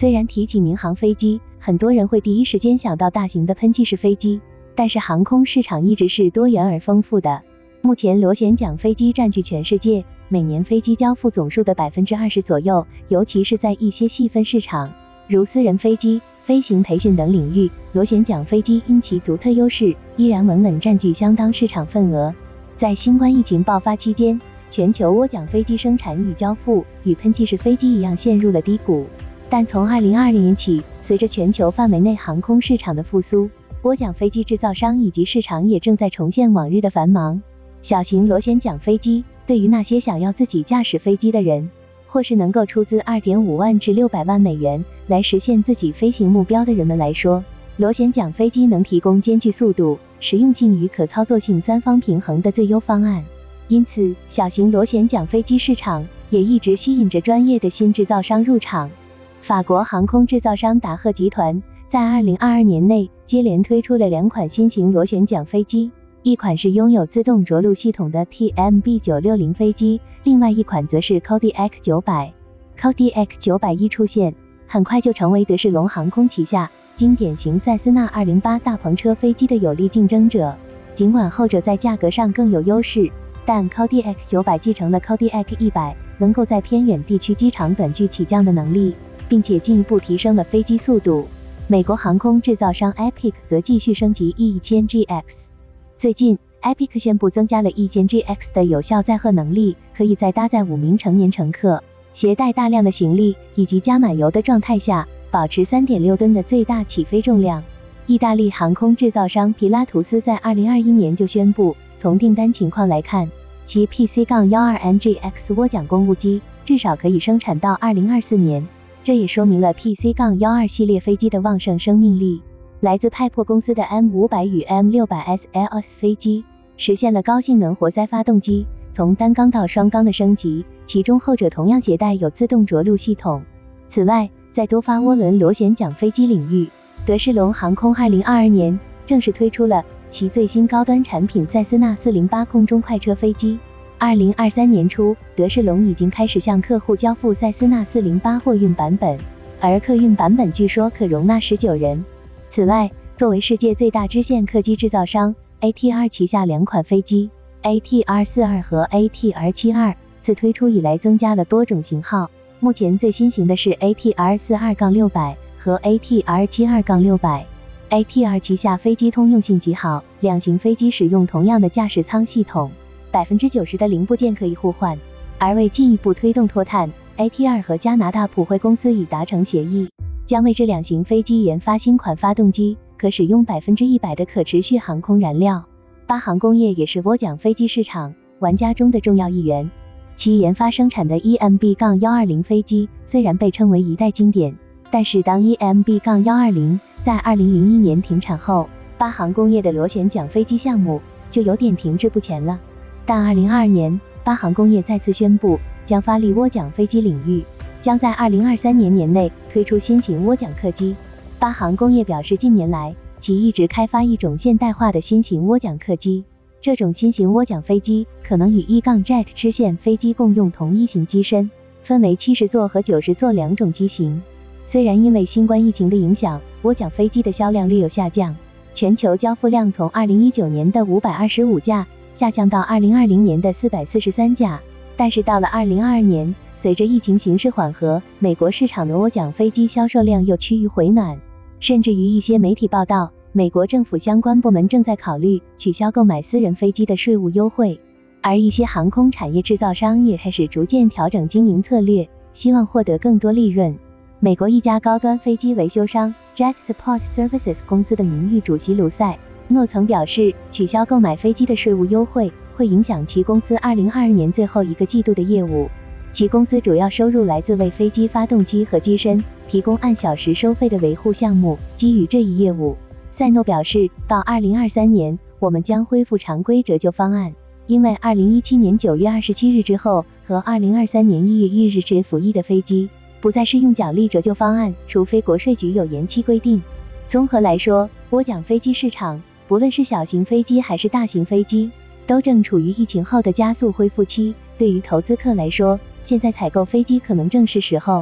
虽然提起民航飞机，很多人会第一时间想到大型的喷气式飞机，但是航空市场一直是多元而丰富的。目前螺旋桨飞机占据全世界每年飞机交付总数的百分之二十左右，尤其是在一些细分市场，如私人飞机、飞行培训等领域，螺旋桨飞机因其独特优势，依然稳稳占据相当市场份额。在新冠疫情爆发期间，全球涡桨飞机生产与交付与喷气式飞机一样陷入了低谷。但从二零二二年起，随着全球范围内航空市场的复苏，涡桨飞机制造商以及市场也正在重现往日的繁忙。小型螺旋桨飞机对于那些想要自己驾驶飞机的人，或是能够出资二点五万至六百万美元来实现自己飞行目标的人们来说，螺旋桨飞机能提供兼具速度、实用性与可操作性三方平衡的最优方案。因此，小型螺旋桨飞机市场也一直吸引着专业的新制造商入场。法国航空制造商达赫集团在二零二二年内接连推出了两款新型螺旋桨飞机，一款是拥有自动着陆系统的 TMB 九六零飞机，另外一款则是 Kodiaq 九百。Kodiaq 九百一出现，很快就成为德士隆航空旗下经典型塞斯纳二零八大篷车飞机的有力竞争者。尽管后者在价格上更有优势，但 Kodiaq 九百继承了 Kodiaq 一百能够在偏远地区机场短距起降的能力。并且进一步提升了飞机速度。美国航空制造商 Epic 则继续升级 E 一千 GX。最近，Epic 宣布增加了 E 一千 GX 的有效载荷能力，可以在搭载五名成年乘客、携带大量的行李以及加满油的状态下，保持三点六吨的最大起飞重量。意大利航空制造商皮拉图斯在二零二一年就宣布，从订单情况来看，其 PC- 杠幺二 NGX 涡桨公务机至少可以生产到二零二四年。这也说明了 PC- 杠幺二系列飞机的旺盛生命力。来自派珀公司的 M 五百与 M 六百 SLS 飞机实现了高性能活塞发动机从单缸到双缸的升级，其中后者同样携带有自动着陆系统。此外，在多发涡轮螺旋桨飞机领域，德士隆航空二零二二年正式推出了其最新高端产品塞斯纳四零八空中快车飞机。二零二三年初，德士隆已经开始向客户交付塞斯纳四零八货运版本，而客运版本据说可容纳十九人。此外，作为世界最大支线客机制造商，ATR 旗下两款飞机 ATR 四二和 ATR 七二自推出以来增加了多种型号。目前最新型的是 ATR 四二杠六百和 ATR 七二杠六百。ATR 旗下飞机通用性极好，两型飞机使用同样的驾驶舱系统。百分之九十的零部件可以互换，而为进一步推动脱碳，ATR 和加拿大普惠公司已达成协议，将为这两型飞机研发新款发动机，可使用百分之一百的可持续航空燃料。八航工业也是涡桨飞机市场玩家中的重要一员，其研发生产的 EMB- 杠幺二零飞机虽然被称为一代经典，但是当 EMB- 杠幺二零在二零零一年停产后，八航工业的螺旋桨飞机项目就有点停滞不前了。但二零二二年，巴航工业再次宣布将发力涡桨飞机领域，将在二零二三年年内推出新型涡桨客机。巴航工业表示，近年来其一直开发一种现代化的新型涡桨客机，这种新型涡桨飞机可能与 E-Jet 支线飞机共用同一型机身，分为七十座和九十座两种机型。虽然因为新冠疫情的影响，涡桨飞机的销量略有下降，全球交付量从二零一九年的五百二十五架。下降到二零二零年的四百四十三架，但是到了二零二二年，随着疫情形势缓和，美国市场的涡桨飞机销售量又趋于回暖，甚至于一些媒体报道，美国政府相关部门正在考虑取消购买私人飞机的税务优惠，而一些航空产业制造商也开始逐渐调整经营策略，希望获得更多利润。美国一家高端飞机维修商 Jet Support Services 公司的名誉主席卢塞。诺曾表示，取消购买飞机的税务优惠会影响其公司二零二二年最后一个季度的业务。其公司主要收入来自为飞机发动机和机身提供按小时收费的维护项目。基于这一业务，赛诺表示，到二零二三年，我们将恢复常规折旧方案，因为二零一七年九月二十七日之后和二零二三年一月一日至服役的飞机不再适用奖励折旧方案，除非国税局有延期规定。综合来说，涡桨飞机市场。不论是小型飞机还是大型飞机，都正处于疫情后的加速恢复期。对于投资客来说，现在采购飞机可能正是时候。